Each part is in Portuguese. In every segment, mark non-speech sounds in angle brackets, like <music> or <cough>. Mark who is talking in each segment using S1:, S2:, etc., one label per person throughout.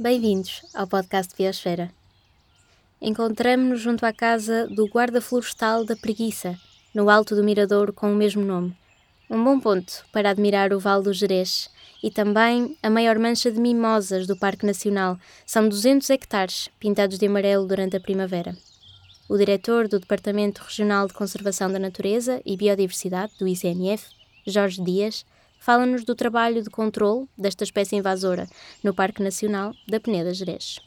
S1: Bem-vindos ao podcast Biosfera. Encontramos-nos junto à casa do guarda florestal da Preguiça, no alto do mirador com o mesmo nome. Um bom ponto para admirar o Vale do Jerez e também a maior mancha de mimosas do Parque Nacional. São 200 hectares pintados de amarelo durante a primavera. O diretor do Departamento Regional de Conservação da Natureza e Biodiversidade do ICNF, Jorge Dias, fala-nos do trabalho de controle desta espécie invasora no Parque Nacional da Peneda Gerês.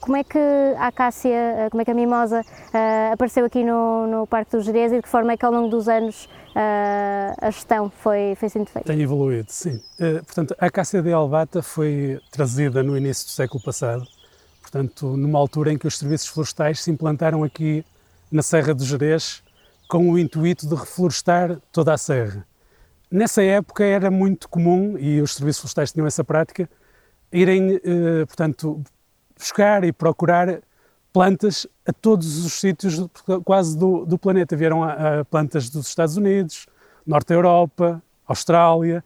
S2: Como é que a acácia, eh, como é que a mimosa uh, apareceu aqui no, no Parque do Jerez e de que forma é que ao longo dos anos uh, a gestão foi, foi sendo feita?
S3: Tem evoluído, sim. Uh, portanto, a acácia de Albata foi trazida no início do século passado, portanto, numa altura em que os serviços florestais se implantaram aqui na Serra do Jerez com o intuito de reflorestar toda a serra. Nessa época era muito comum, e os serviços florestais tinham essa prática, irem, eh, portanto, buscar e procurar plantas a todos os sítios quase do, do planeta. Vieram a, a, plantas dos Estados Unidos, Norte da Europa, Austrália,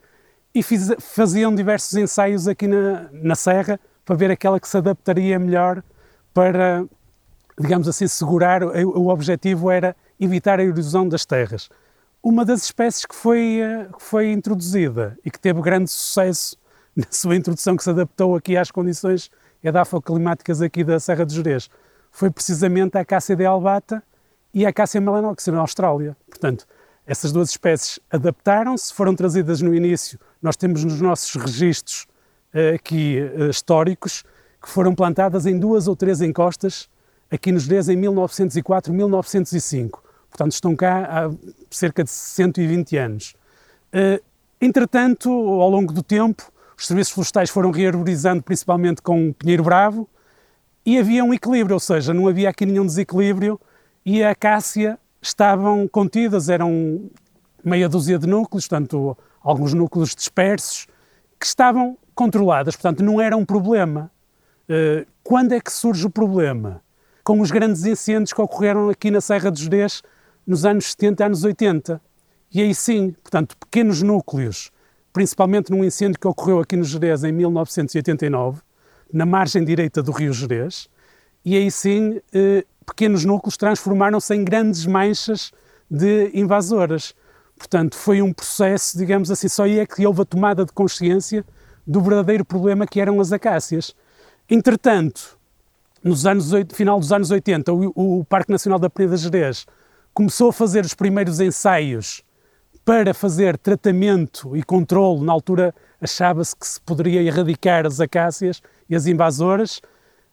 S3: e fiz, faziam diversos ensaios aqui na, na Serra para ver aquela que se adaptaria melhor para, digamos assim, segurar. O, o objetivo era evitar a erosão das terras. Uma das espécies que foi, eh, que foi introduzida e que teve grande sucesso <laughs> na sua introdução, que se adaptou aqui às condições edafoclimáticas aqui da Serra de Jerez, foi precisamente a Acácia de albata e a Acácia melanox na Austrália. Portanto, essas duas espécies adaptaram-se, foram trazidas no início. Nós temos nos nossos registros uh, aqui uh, históricos que foram plantadas em duas ou três encostas aqui nos Jerez em 1904, 1905 portanto estão cá há cerca de 120 anos. Uh, entretanto, ao longo do tempo, os serviços florestais foram rearborizando principalmente com pinheiro bravo e havia um equilíbrio, ou seja, não havia aqui nenhum desequilíbrio e a acácia estavam contidas, eram meia dúzia de núcleos, portanto, alguns núcleos dispersos, que estavam controladas, portanto, não era um problema. Uh, quando é que surge o problema? Com os grandes incêndios que ocorreram aqui na Serra dos Jerez nos anos 70, anos 80. E aí sim, portanto, pequenos núcleos, principalmente num incêndio que ocorreu aqui no Jerez em 1989, na margem direita do rio Jerez, e aí sim, eh, pequenos núcleos transformaram-se em grandes manchas de invasoras. Portanto, foi um processo, digamos assim, só aí é que houve a tomada de consciência do verdadeiro problema que eram as acácias. Entretanto, nos anos, final dos anos 80, o, o Parque Nacional da Peneda Jerez começou a fazer os primeiros ensaios para fazer tratamento e controle. Na altura achava-se que se poderia erradicar as acácias e as invasoras.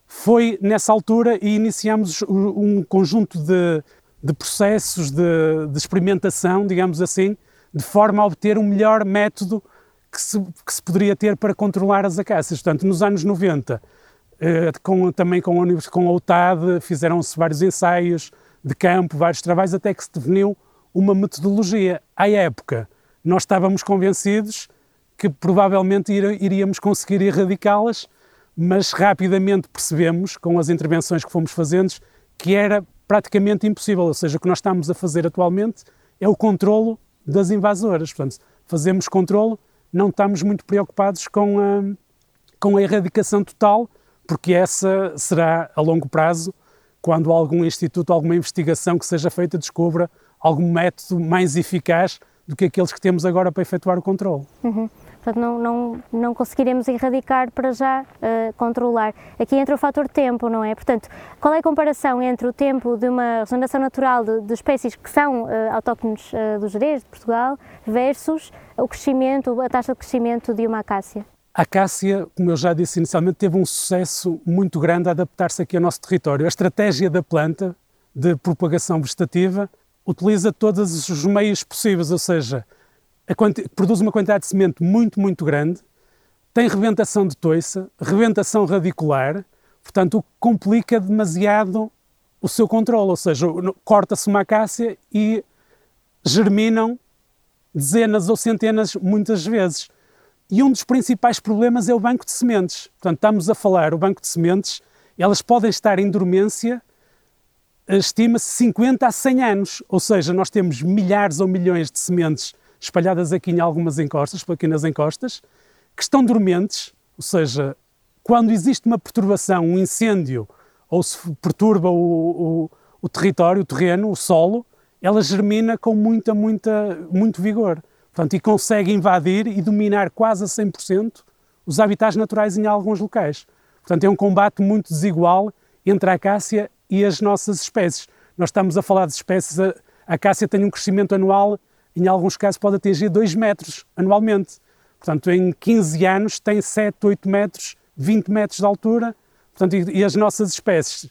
S3: Foi nessa altura e iniciamos um conjunto de, de processos de, de, experimentação, digamos assim, de forma a obter um melhor método que se, que se poderia ter para controlar as acácias. Portanto, nos anos 90, eh, com, também com a, com a UTAD, fizeram-se vários ensaios, de campo, vários trabalhos, até que se definiu uma metodologia. À época, nós estávamos convencidos que provavelmente iríamos conseguir erradicá-las, mas rapidamente percebemos, com as intervenções que fomos fazendo, que era praticamente impossível. Ou seja, o que nós estamos a fazer atualmente é o controlo das invasoras. Portanto, fazemos controlo, não estamos muito preocupados com a, com a erradicação total, porque essa será a longo prazo quando algum instituto, alguma investigação que seja feita descubra algum método mais eficaz do que aqueles que temos agora para efetuar o controle.
S2: Uhum. Portanto, não, não, não conseguiremos erradicar para já uh, controlar. Aqui entra o fator tempo, não é? Portanto, qual é a comparação entre o tempo de uma regeneração natural de, de espécies que são uh, autóctones uh, do Jerez, de Portugal, versus o crescimento, a taxa de crescimento de uma acácia?
S3: A acácia, como eu já disse inicialmente, teve um sucesso muito grande a adaptar-se aqui ao nosso território. A estratégia da planta de propagação vegetativa utiliza todos os meios possíveis, ou seja, produz uma quantidade de semente muito, muito grande, tem rebentação de toiça, rebentação radicular, portanto, o que complica demasiado o seu controle, ou seja, corta-se uma acácia e germinam dezenas ou centenas muitas vezes. E um dos principais problemas é o banco de sementes. Portanto, estamos a falar, o banco de sementes, elas podem estar em dormência, estima-se 50 a 100 anos. Ou seja, nós temos milhares ou milhões de sementes espalhadas aqui em algumas encostas, aqui nas encostas, que estão dormentes, ou seja, quando existe uma perturbação, um incêndio, ou se perturba o, o, o território, o terreno, o solo, ela germina com muita, muita, muito vigor. Portanto, e consegue invadir e dominar quase a 100% os habitats naturais em alguns locais. Portanto, é um combate muito desigual entre a acácia e as nossas espécies. Nós estamos a falar de espécies, a acácia tem um crescimento anual, em alguns casos pode atingir 2 metros anualmente. Portanto, em 15 anos tem 7, 8 metros, 20 metros de altura. Portanto, e, e as nossas espécies,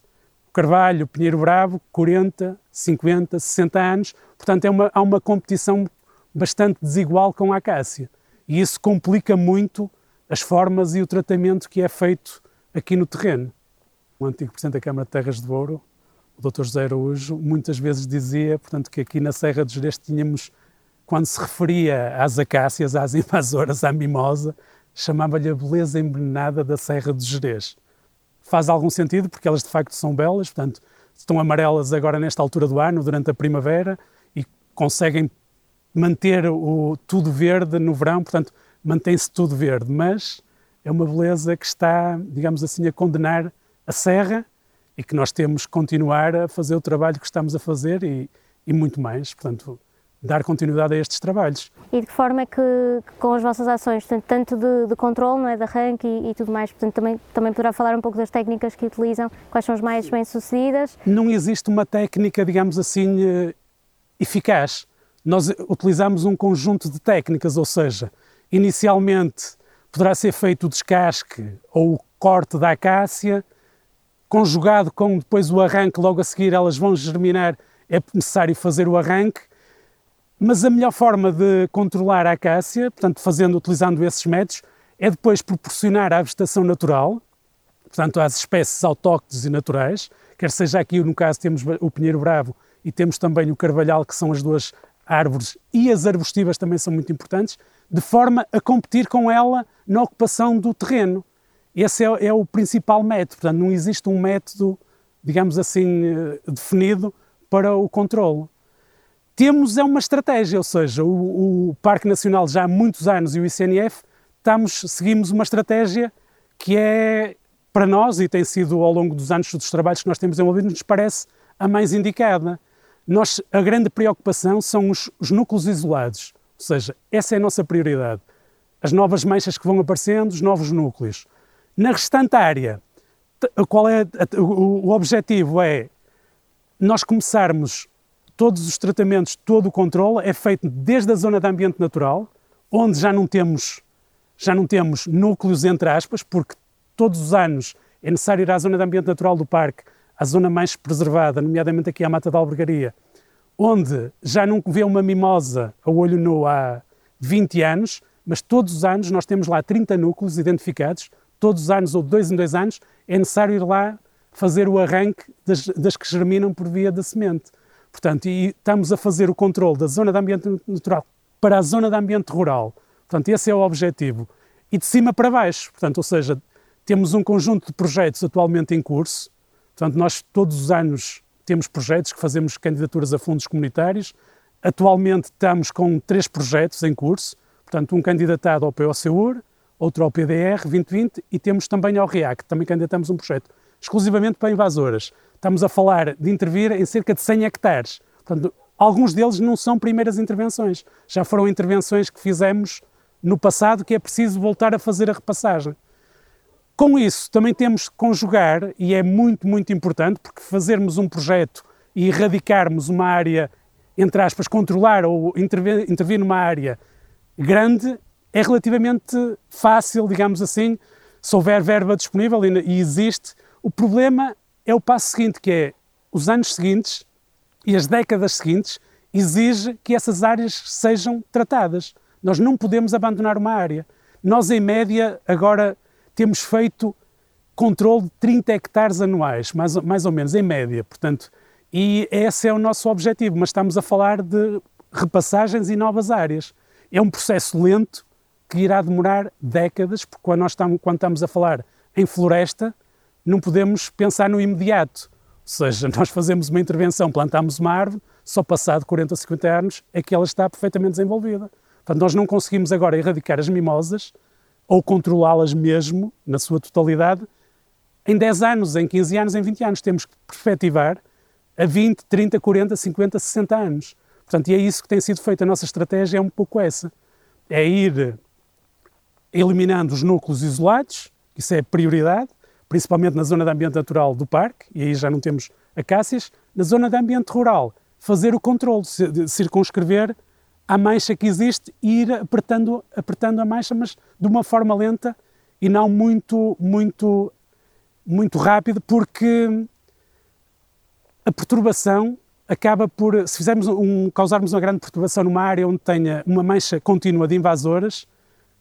S3: carvalho, pinheiro bravo, 40, 50, 60 anos. Portanto, é uma, há uma competição bastante desigual com a acácia. E isso complica muito as formas e o tratamento que é feito aqui no terreno. O antigo Presidente da Câmara de Terras de Ouro, o Dr. José Araújo, muitas vezes dizia portanto, que aqui na Serra dos Gerês tínhamos, quando se referia às acácias, às <laughs> invasoras, à mimosa, chamava-lhe a beleza envenenada da Serra dos Gerês. Faz algum sentido, porque elas de facto são belas, portanto, estão amarelas agora nesta altura do ano, durante a primavera, e conseguem manter o tudo verde no verão, portanto, mantém-se tudo verde, mas é uma beleza que está, digamos assim, a condenar a serra e que nós temos que continuar a fazer o trabalho que estamos a fazer e, e muito mais, portanto, dar continuidade a estes trabalhos.
S2: E de que forma é que, com as vossas ações, portanto, tanto de, de controle, não é, de arranque e, e, tudo mais, portanto, também, também poderá falar um pouco das técnicas que utilizam, quais são as mais bem-sucedidas?
S3: Não existe uma técnica, digamos assim, eh, eficaz. Nós utilizamos um conjunto de técnicas, ou seja, Inicialmente poderá ser feito o descasque ou o corte da acácia, conjugado com depois o arranque, logo a seguir elas vão germinar, é necessário fazer o arranque. Mas a melhor forma de controlar a acácia, portanto, fazendo, utilizando esses métodos, é depois proporcionar à vegetação natural, portanto, às espécies autóctones e naturais, quer seja aqui, no caso, temos o pinheiro bravo e temos também o carvalhal, que são as duas árvores, e as arbustivas também são muito importantes, de forma a competir com ela na ocupação do terreno. Esse é, é o principal método, portanto, não existe um método, digamos assim, eh, definido para o controle. Temos é uma estratégia, ou seja, o, o, Parque Nacional já há muitos anos e o ICNF estamos, seguimos uma estratégia que é, para nós, e tem sido ao longo dos anos dos trabalhos que nós temos desenvolvido, nos parece a mais indicada. Nós, a grande preocupação são os, os núcleos isolados. Ou seja, essa é a nossa prioridade. As novas manchas que vão aparecendo, os novos núcleos. Na restante área, qual é o objetivo é nós começarmos todos os tratamentos, todo o controle é feito desde a zona de ambiente natural, onde já não temos já não temos núcleos entre aspas, porque todos os anos é necessário ir à zona de ambiente natural do parque, a zona mais preservada, nomeadamente aqui à Mata da Albergaria, onde já não vê uma mimosa a olho nu há 20 anos, mas todos os anos nós temos lá 30 núcleos identificados, todos os anos ou de dois em dois anos é necessário ir lá fazer o arranque das, das que germinam por via da semente. Portanto, e estamos a fazer o controle da zona de ambiente natural para a zona de ambiente rural. Portanto, esse é o objetivo. E de cima para baixo, portanto, ou seja, temos um conjunto de projetos atualmente em curso. Portanto, nós todos os anos temos projetos que fazemos candidaturas a fundos comunitários. Atualmente estamos com três projetos em curso, portanto, um candidatado ao POCUR, outro ao PDR 2020 e temos também ao REAC, também candidatamos um projeto exclusivamente para invasoras. Estamos a falar de intervir em cerca de 100 hectares. Portanto, alguns deles não são primeiras intervenções, já foram intervenções que fizemos no passado que é preciso voltar a fazer a repassagem. Com isso, também temos que conjugar, e é muito, muito importante, porque fazermos um projeto e erradicarmos uma área, entre aspas, controlar ou intervir, intervir numa área grande, é relativamente fácil, digamos assim, se houver verba disponível e, existe. O problema é o passo seguinte, que é os anos seguintes e as décadas seguintes exige que essas áreas sejam tratadas. Nós não podemos abandonar uma área. Nós, em média, agora temos feito controle de 30 hectares anuais, mais, mais ou menos, em média. Portanto, e esse é o nosso objetivo, mas estamos a falar de repassagens e novas áreas. É um processo lento que irá demorar décadas, porque quando, nós estamos, quando estamos a falar em floresta, não podemos pensar no imediato. Ou seja, <laughs> nós fazemos uma intervenção, plantamos uma árvore, só passado 40 ou 50 anos é que ela está perfeitamente desenvolvida. Portanto, nós não conseguimos agora erradicar as mimosas ou controlá-las mesmo, na sua totalidade, em 10 anos, em 15 anos, em 20 anos. Temos que perspectivar a 20, 30, 40, 50, 60 anos. Portanto, e é isso que tem sido feito. A nossa estratégia é um pouco essa. É ir eliminando os núcleos isolados, isso é prioridade, principalmente na zona de ambiente natural do parque, e aí já não temos acácias. Na zona de ambiente rural, fazer o controle, circunscrever a mancha que existe e ir apertando, apertando a mancha, mas de uma forma lenta e não muito, muito, muito rápida, porque a perturbação acaba por, se fizermos um, causarmos uma grande perturbação numa área onde tenha uma mancha contínua de invasoras,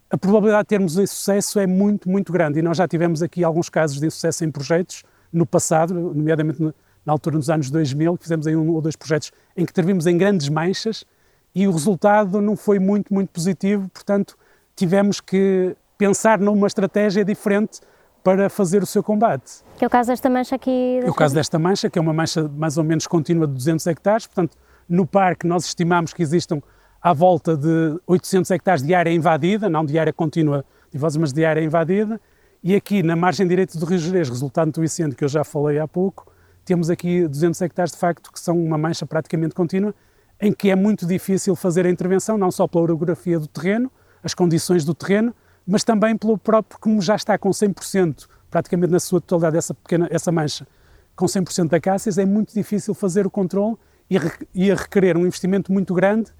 S3: a probabilidade de termos insucesso é muito, muito grande. E nós já tivemos aqui alguns casos de insucesso em projetos no passado, nomeadamente na altura dos anos 2000, que fizemos aí um ou dois projetos em que intervimos em grandes manchas e o resultado não foi muito, muito positivo, portanto tivemos que pensar numa estratégia diferente para fazer o seu combate.
S2: Que é o caso desta mancha aqui?
S3: É o caso desta mancha, que é uma mancha mais ou menos contínua de 200 hectares, portanto, no parque nós estimamos que existam à volta de 800 hectares de área invadida, não de área contínua de mas de área invadida, e aqui na margem direita do Rio Jerez, resultado do incêndio que eu já falei há pouco, temos aqui 200 hectares de facto que são uma mancha praticamente contínua, em que é muito difícil fazer a intervenção, não só pela orografia do terreno, as condições do terreno, mas também pelo próprio, como já está com 100%, praticamente na sua totalidade, essa pequena, essa mancha, com 100% de acácias, é muito difícil fazer o controle e, e a requerer um investimento muito grande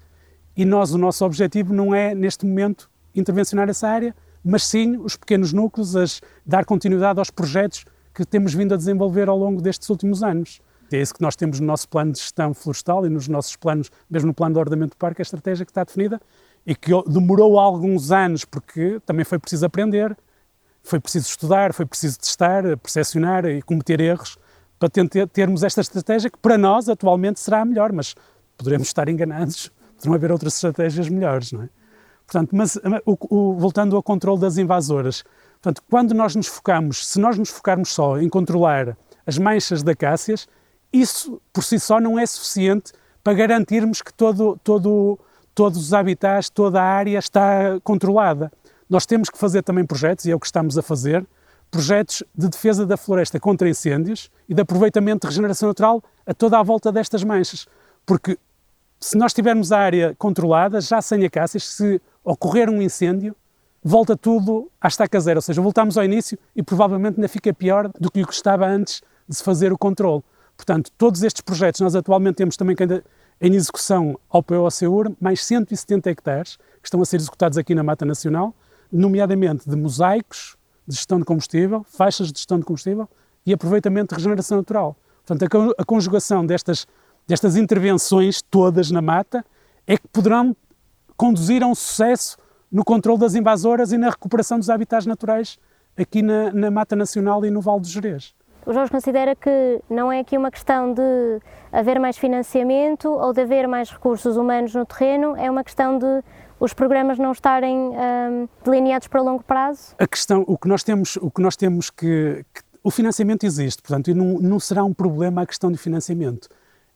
S3: e nós, o nosso objetivo não é, neste momento, intervencionar essa área, mas sim os pequenos núcleos, as, dar continuidade aos projetos que temos vindo a desenvolver ao longo destes últimos anos. É isso que nós temos no nosso plano de gestão florestal e nos nossos planos, mesmo no plano de ordenamento do parque, a estratégia que está definida e que demorou alguns anos, porque também foi preciso aprender, foi preciso estudar, foi preciso testar, percepcionar e cometer erros para termos esta estratégia que para nós atualmente será a melhor, mas poderemos estar enganados, poderão haver outras estratégias melhores, não é? Portanto, mas o, o, voltando ao controle das invasoras, portanto, quando nós nos focamos, se nós nos focarmos só em controlar as manchas de acácias, isso por si só não é suficiente para garantirmos que todo, todo, todos os habitats, toda a área está controlada. Nós temos que fazer também projetos, e é o que estamos a fazer, projetos de defesa da floresta contra incêndios e de aproveitamento de regeneração natural a toda a volta destas manchas. Porque se nós tivermos a área controlada, já sem acácias, se ocorrer um incêndio, volta tudo à estaca zero, ou seja, voltamos ao início e provavelmente ainda fica pior do que o que estava antes de se fazer o controle. Portanto, todos estes projetos, nós atualmente temos também em execução ao POCUR mais 170 hectares que estão a ser executados aqui na Mata Nacional, nomeadamente de mosaicos de gestão de combustível, faixas de gestão de combustível e aproveitamento de regeneração natural. Portanto, a conjugação destas, destas intervenções todas na mata é que poderão conduzir a um sucesso no controle das invasoras e na recuperação dos habitats naturais aqui na, na Mata Nacional e no Vale do Jerez.
S2: O Jorge considera que não é aqui uma questão de haver mais financiamento ou de haver mais recursos humanos no terreno, é uma questão de os programas não estarem um, delineados para longo prazo?
S3: A questão, o que nós temos, o que nós temos que, que o financiamento existe, portanto, e não, não será um problema a questão do financiamento.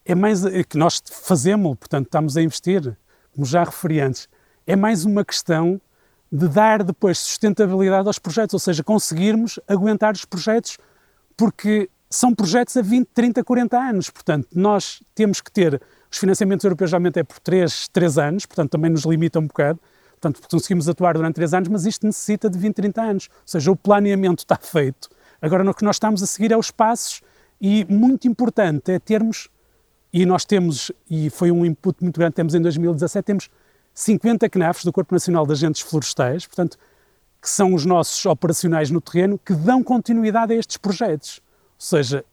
S3: É mais é que nós fazemos, portanto, estamos a investir, como já referi antes, é mais uma questão de dar depois sustentabilidade aos projetos, ou seja, conseguirmos aguentar os projetos porque são projetos a 20, 30, 40 anos. Portanto, nós temos que ter. Os financiamentos europeus geralmente é por 3, 3 anos, portanto, também nos limita um bocado. Portanto, conseguimos atuar durante 3 anos, mas isto necessita de 20, 30 anos. Ou seja, o planeamento está feito. Agora, o que nós estamos a seguir é os passos e muito importante é termos, e nós temos, e foi um input muito grande, temos em 2017, temos 50 CNAFs do Corpo Nacional de Agentes Florestais, portanto, que são os nossos operacionais no terreno, que dão continuidade a estes projetos. Ou seja,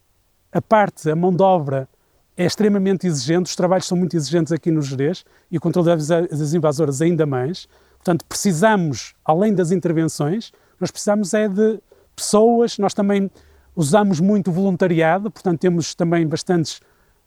S3: a parte, a mão de obra é extremamente exigente, os trabalhos são muito exigentes aqui no Jerez e o controle das invasoras ainda mais. Portanto, precisamos, além das intervenções, nós precisamos é de pessoas, nós também usamos muito voluntariado, portanto temos também bastantes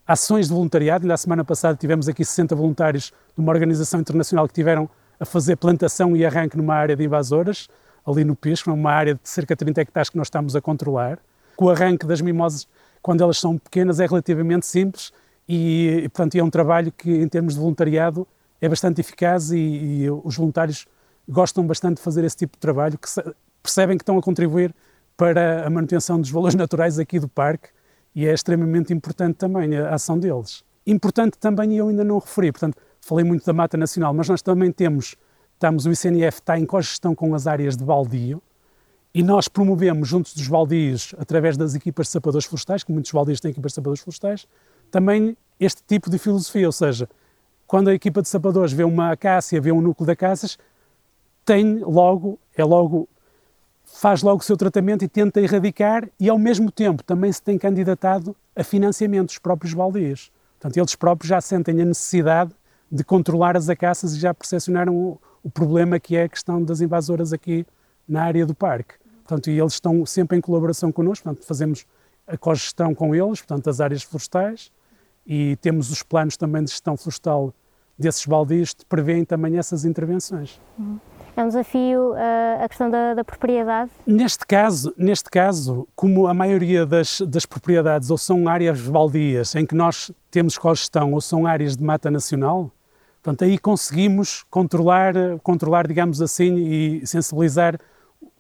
S3: ações de voluntariado. Ainda a semana passada tivemos aqui 60 voluntários de uma organização internacional que tiveram a fazer plantação e arranque numa área de invasoras, ali no Pisco, numa área de cerca de 30 hectares que nós estamos a controlar. O arranque das mimosas, quando elas são pequenas, é relativamente simples e, e portanto, é um trabalho que, em termos de voluntariado, é bastante eficaz e, e os voluntários gostam bastante de fazer esse tipo de trabalho, que percebem que estão a contribuir para a manutenção dos valores naturais aqui do parque e é extremamente importante também a ação deles. Importante também, e eu ainda não referi, portanto, falei muito da Mata Nacional, mas nós também temos, estamos, o ICNF está em cogestão com as áreas de baldio, e nós promovemos, juntos dos baldios, através das equipas de sapadores florestais, que muitos baldios têm equipas de sapadores florestais, também este tipo de filosofia, ou seja, quando a equipa de sapadores vê uma acácia, vê um núcleo de acácias, tem logo, é logo, faz logo o seu tratamento e tenta erradicar e ao mesmo tempo também se tem candidatado a financiamento dos próprios baldios. Portanto, eles próprios já sentem a necessidade de controlar as acácias e já percepcionaram o, o problema que é a questão das invasoras aqui na área do parque. Portanto, e eles estão sempre em colaboração connosco, portanto, fazemos a cogestão com eles, portanto, as áreas florestais, e temos os planos também de gestão florestal desses baldios que prevêem também essas intervenções.
S2: Uhum. É um desafio uh, a questão da, da, propriedade?
S3: Neste caso, neste caso, como a maioria das, das propriedades ou são áreas baldias em que nós temos cogestão ou são áreas de mata nacional, portanto, aí conseguimos controlar, controlar, digamos assim, e sensibilizar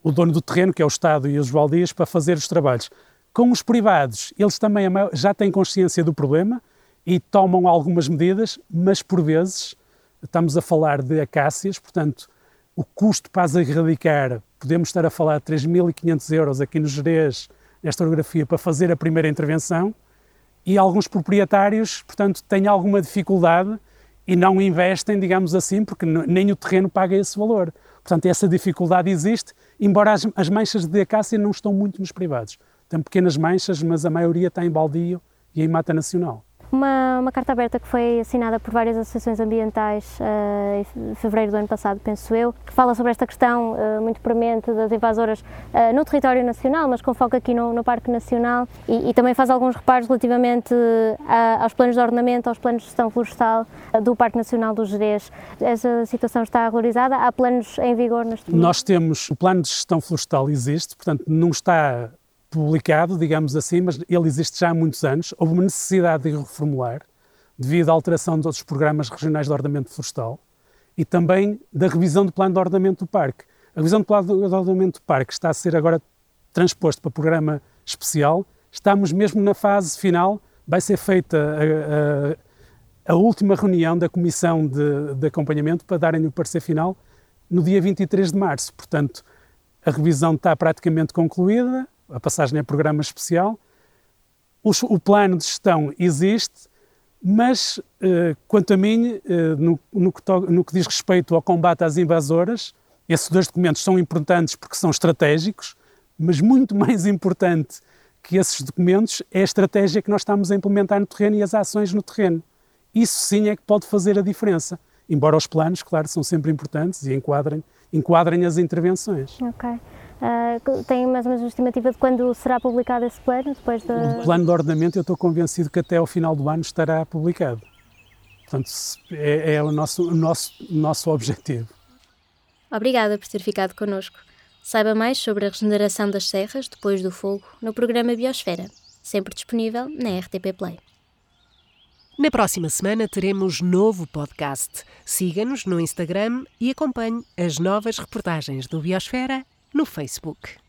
S3: o dono do terreno, que é o Estado e os baldias, para fazer os trabalhos. Com os privados, eles também já têm consciência do problema e tomam algumas medidas, mas por vezes estamos a falar de acácias, portanto, o custo para as erradicar, podemos estar a falar de 3.500 euros aqui no Jerez, nesta orografia, para fazer a primeira intervenção, e alguns proprietários, portanto, têm alguma dificuldade e não investem, digamos assim, porque nem o terreno paga esse valor. Portanto, essa dificuldade existe, embora as, as manchas de acácia não estão muito nos privados. Tem pequenas manchas, mas a maioria está em baldio e em mata nacional
S2: uma, uma carta aberta que foi assinada por várias associações ambientais uh, em fevereiro do ano passado, penso eu, que fala sobre esta questão uh, muito premente das invasoras uh, no território nacional, mas com foco aqui no, no Parque Nacional e, e, também faz alguns reparos relativamente a, aos planos de ordenamento, aos planos de gestão florestal do Parque Nacional do Jerez. Essa situação está regularizada? Há planos em vigor neste momento?
S3: Nós temos, o plano de gestão florestal existe, portanto não está publicado, digamos assim, mas ele existe já há muitos anos. Houve uma necessidade de reformular devido à alteração de outros programas regionais de ordenamento florestal e também da revisão do plano de ordenamento do parque. A revisão do plano de ordenamento do parque está a ser agora transposto para programa especial. Estamos mesmo na fase final, vai ser feita a, a, a última reunião da comissão de, de acompanhamento para darem o parecer final no dia 23 de março. Portanto, a revisão está praticamente concluída, a passagem a programa especial. O, plano de gestão existe, mas, eh, quanto a mim, eh, no, no, que no, que diz respeito ao combate às invasoras, esses dois documentos são importantes porque são estratégicos, mas muito <laughs> mais importante que esses documentos é a estratégia que nós estamos a implementar no terreno e as ações no terreno. Isso sim é que pode fazer a diferença. Embora os planos, claro, são sempre importantes e enquadrem, enquadrem as intervenções.
S2: Ok. Uh, tem mais ou menos uma estimativa de quando será publicado esse plano? Depois da...
S3: O plano de ordenamento eu estou convencido que até ao final do ano estará publicado. Portanto, é, é o nosso, o nosso, nosso objetivo.
S1: Obrigada por ter ficado connosco. Saiba mais sobre a regeneração das serras depois do fogo no programa Biosfera, sempre disponível na RTP Play.
S4: Na próxima semana teremos novo podcast. Siga-nos no Instagram e acompanhe as novas reportagens do Biosfera no Facebook.